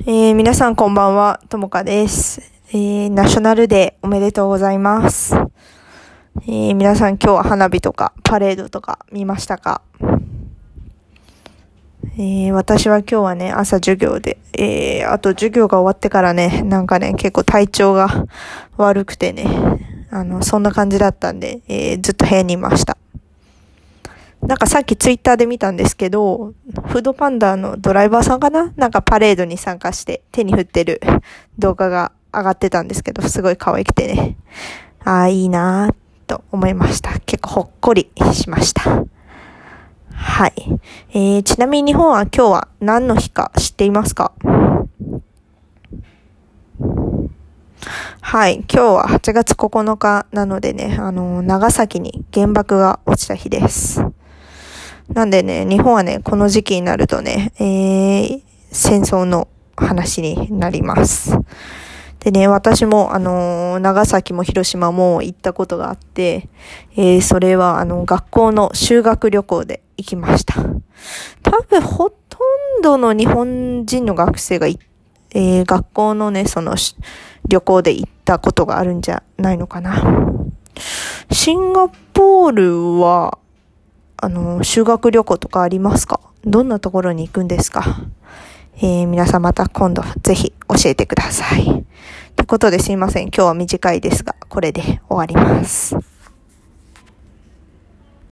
えー、皆さんこんばんは、ともかです。えー、ナショナルデーおめでとうございます。えー、皆さん今日は花火とかパレードとか見ましたか？えー、私は今日はね、朝授業で、えー、あと授業が終わってからね、なんかね、結構体調が悪くてね、あの、そんな感じだったんで、えー、ずっと部屋にいました。なんかさっきツイッターで見たんですけど、フードパンダのドライバーさんかな？なんかパレードに参加して手に振ってる動画が上がってたんですけど、すごい可愛くてね。ああ、いいなぁと思いました。結構ほっこりしました。はい。えー、ちなみに日本は今日は何の日か知っていますか？はい。今日は8月9日なのでね、あの、長崎に原爆が落ちた日です。なんでね、日本はね、この時期になるとね、えー、戦争の話になります。でね、私も、あのー、長崎も広島も行ったことがあって、えー、それは、あの、学校の修学旅行で行きました。多分、ほとんどの日本人の学生が、えー、学校のね、その、旅行で行ったことがあるんじゃないのかな。シンガポールは、あの、修学旅行とかありますか？どんなところに行くんですか？えー、皆さんまた今度ぜひ教えてください。ということですいません。今日は短いですが、これで終わります。